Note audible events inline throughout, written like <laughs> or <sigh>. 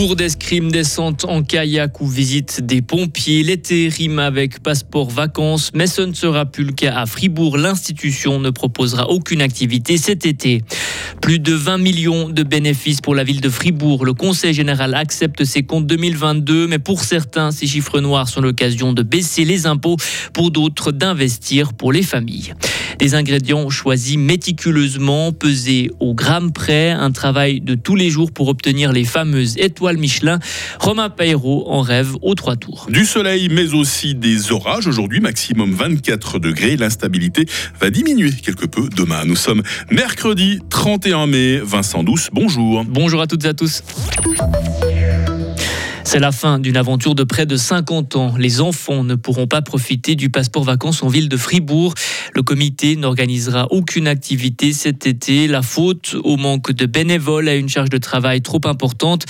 Cours d'escrime, descente en kayak ou visite des pompiers. L'été rime avec passeport vacances, mais ce ne sera plus le cas à Fribourg. L'institution ne proposera aucune activité cet été. Plus de 20 millions de bénéfices pour la ville de Fribourg. Le Conseil général accepte ses comptes 2022, mais pour certains, ces chiffres noirs sont l'occasion de baisser les impôts, pour d'autres d'investir pour les familles. Des ingrédients choisis méticuleusement, pesés au gramme près, un travail de tous les jours pour obtenir les fameuses étoiles Michelin. Romain Peiro en rêve aux trois tours. Du soleil, mais aussi des orages. Aujourd'hui, maximum 24 degrés. L'instabilité va diminuer quelque peu demain. Nous sommes mercredi 31 mai. Vincent Douce, bonjour. Bonjour à toutes et à tous. C'est la fin d'une aventure de près de 50 ans. Les enfants ne pourront pas profiter du passeport vacances en ville de Fribourg. Le comité n'organisera aucune activité cet été. La faute au manque de bénévoles à une charge de travail trop importante.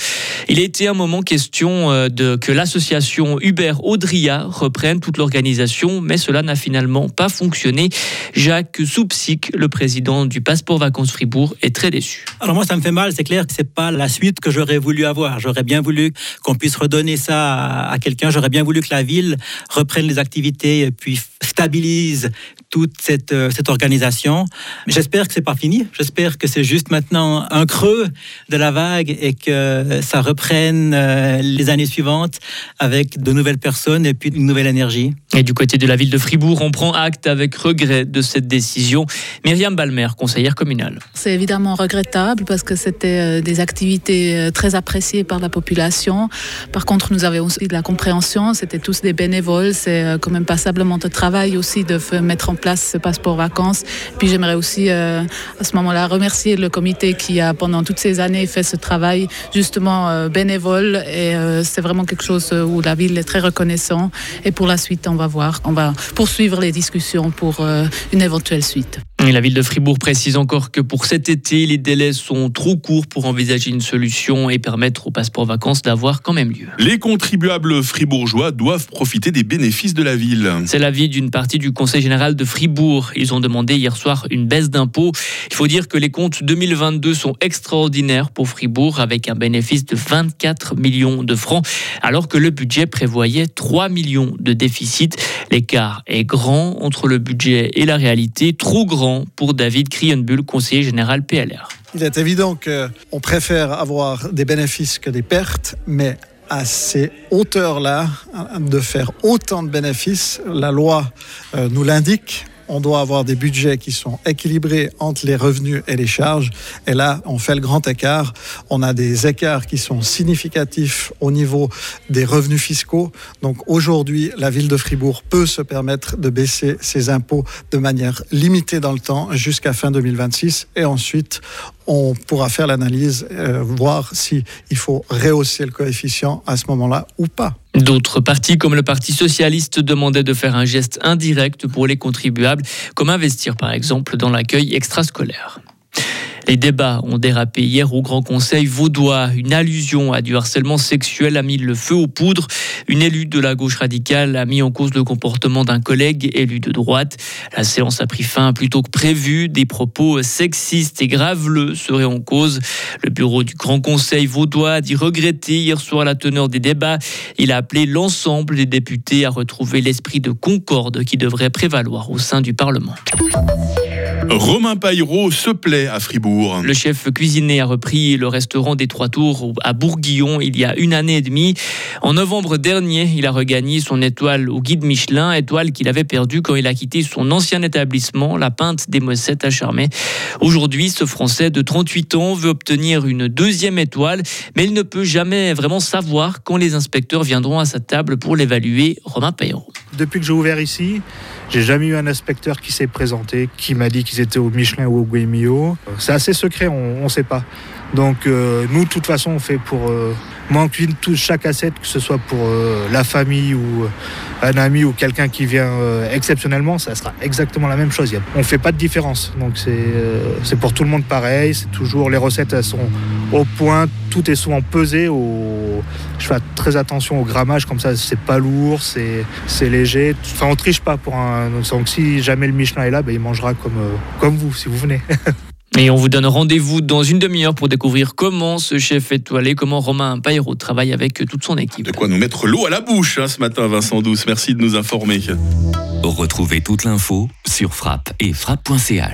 Il a été un moment question euh, que l'association Hubert Audria reprenne toute l'organisation, mais cela n'a finalement pas fonctionné. Jacques Soupsic, le président du passeport vacances Fribourg, est très déçu. Alors moi, ça me fait mal. C'est clair que c'est pas la suite que j'aurais voulu avoir. J'aurais bien voulu qu'on puisse redonner ça à, quelqu'un. J'aurais bien voulu que la ville reprenne les activités puis stabilise toute cette, euh, cette organisation. J'espère que c'est pas fini. J'espère que c'est juste maintenant un creux de la vague et que ça reprenne euh, les années suivantes avec de nouvelles personnes et puis une nouvelle énergie. Et du côté de la ville de Fribourg, on prend acte avec regret de cette décision. Myriam Balmer, conseillère communale. C'est évidemment regrettable parce que c'était euh, des activités très appréciées par la population. Par contre, nous avions aussi de la compréhension. C'était tous des bénévoles. C'est quand même passablement de travail aussi de mettre en place ce passeport vacances. Puis j'aimerais aussi euh, à ce moment-là remercier le comité qui a pendant toutes ces années fait ce travail justement euh, bénévole et euh, c'est vraiment quelque chose où la ville est très reconnaissant et pour la suite on va voir, on va poursuivre les discussions pour une éventuelle suite. La ville de Fribourg précise encore que pour cet été, les délais sont trop courts pour envisager une solution et permettre au passeport vacances d'avoir quand même lieu. Les contribuables fribourgeois doivent profiter des bénéfices de la ville. C'est l'avis d'une partie du Conseil général de Fribourg. Ils ont demandé hier soir une baisse d'impôts. Il faut dire que les comptes 2022 sont extraordinaires pour Fribourg avec un bénéfice de 24 millions de francs alors que le budget prévoyait 3 millions de déficit. L'écart est grand entre le budget et la réalité, trop grand pour David Krienbull, conseiller général PLR. Il est évident qu'on préfère avoir des bénéfices que des pertes, mais à ces hauteurs-là, de faire autant de bénéfices, la loi euh, nous l'indique, on doit avoir des budgets qui sont équilibrés entre les revenus et les charges. Et là, on fait le grand écart. On a des écarts qui sont significatifs au niveau des revenus fiscaux. Donc aujourd'hui, la ville de Fribourg peut se permettre de baisser ses impôts de manière limitée dans le temps jusqu'à fin 2026. Et ensuite, on pourra faire l'analyse, euh, voir s'il faut rehausser le coefficient à ce moment-là ou pas. D'autres partis, comme le Parti socialiste, demandaient de faire un geste indirect pour les contribuables, comme investir par exemple dans l'accueil extrascolaire. Les débats ont dérapé hier au Grand Conseil vaudois. Une allusion à du harcèlement sexuel a mis le feu aux poudres. Une élue de la gauche radicale a mis en cause le comportement d'un collègue élu de droite. La séance a pris fin plutôt que prévu. Des propos sexistes et graveleux seraient en cause. Le bureau du Grand Conseil vaudois a dit regretter hier soir la teneur des débats. Il a appelé l'ensemble des députés à retrouver l'esprit de concorde qui devrait prévaloir au sein du Parlement. Romain Paillero se plaît à Fribourg. Le chef cuisinier a repris le restaurant des Trois Tours à Bourguillon il y a une année et demie. En novembre dernier, il a regagné son étoile au guide Michelin, étoile qu'il avait perdue quand il a quitté son ancien établissement, la Pinte des Mossettes à Charmey. Aujourd'hui, ce Français de 38 ans veut obtenir une deuxième étoile, mais il ne peut jamais vraiment savoir quand les inspecteurs viendront à sa table pour l'évaluer. Romain Paillero. Depuis que j'ai ouvert ici, j'ai jamais eu un inspecteur qui s'est présenté, qui m'a dit qu'ils étaient au Michelin ou au Guémio. C'est assez secret, on ne sait pas. Donc euh, nous, de toute façon, on fait pour... Euh, tout, chaque assiette, que ce soit pour euh, la famille ou un ami ou quelqu'un qui vient exceptionnellement, ça sera exactement la même chose. On ne fait pas de différence. Donc c'est pour tout le monde pareil. C'est toujours les recettes elles sont au point. Tout est souvent pesé faut, je fais très attention au grammage, comme ça, c'est pas lourd, c'est, c'est léger. Enfin, on triche pas pour un. Donc, si jamais le Michelin est là, ben, il mangera comme, euh, comme vous, si vous venez. <laughs> Et on vous donne rendez-vous dans une demi-heure pour découvrir comment ce chef étoilé, comment Romain Paillero travaille avec toute son équipe. De quoi nous mettre l'eau à la bouche hein, ce matin, Vincent Douce. Merci de nous informer. Retrouvez toute l'info sur frappe et frappe.ch.